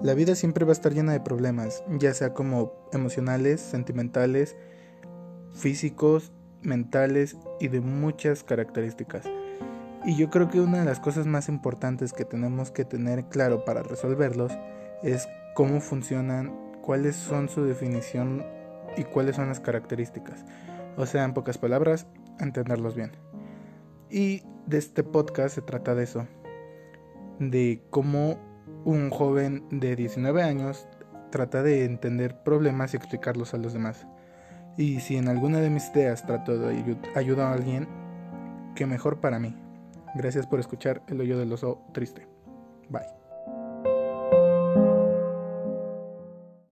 La vida siempre va a estar llena de problemas, ya sea como emocionales, sentimentales, físicos, mentales y de muchas características. Y yo creo que una de las cosas más importantes que tenemos que tener claro para resolverlos es cómo funcionan, cuáles son su definición y cuáles son las características. O sea, en pocas palabras, entenderlos bien. Y de este podcast se trata de eso, de cómo un joven de 19 años trata de entender problemas y explicarlos a los demás. Y si en alguna de mis ideas trato de ayudar a alguien, que mejor para mí. Gracias por escuchar El hoyo del oso triste. Bye.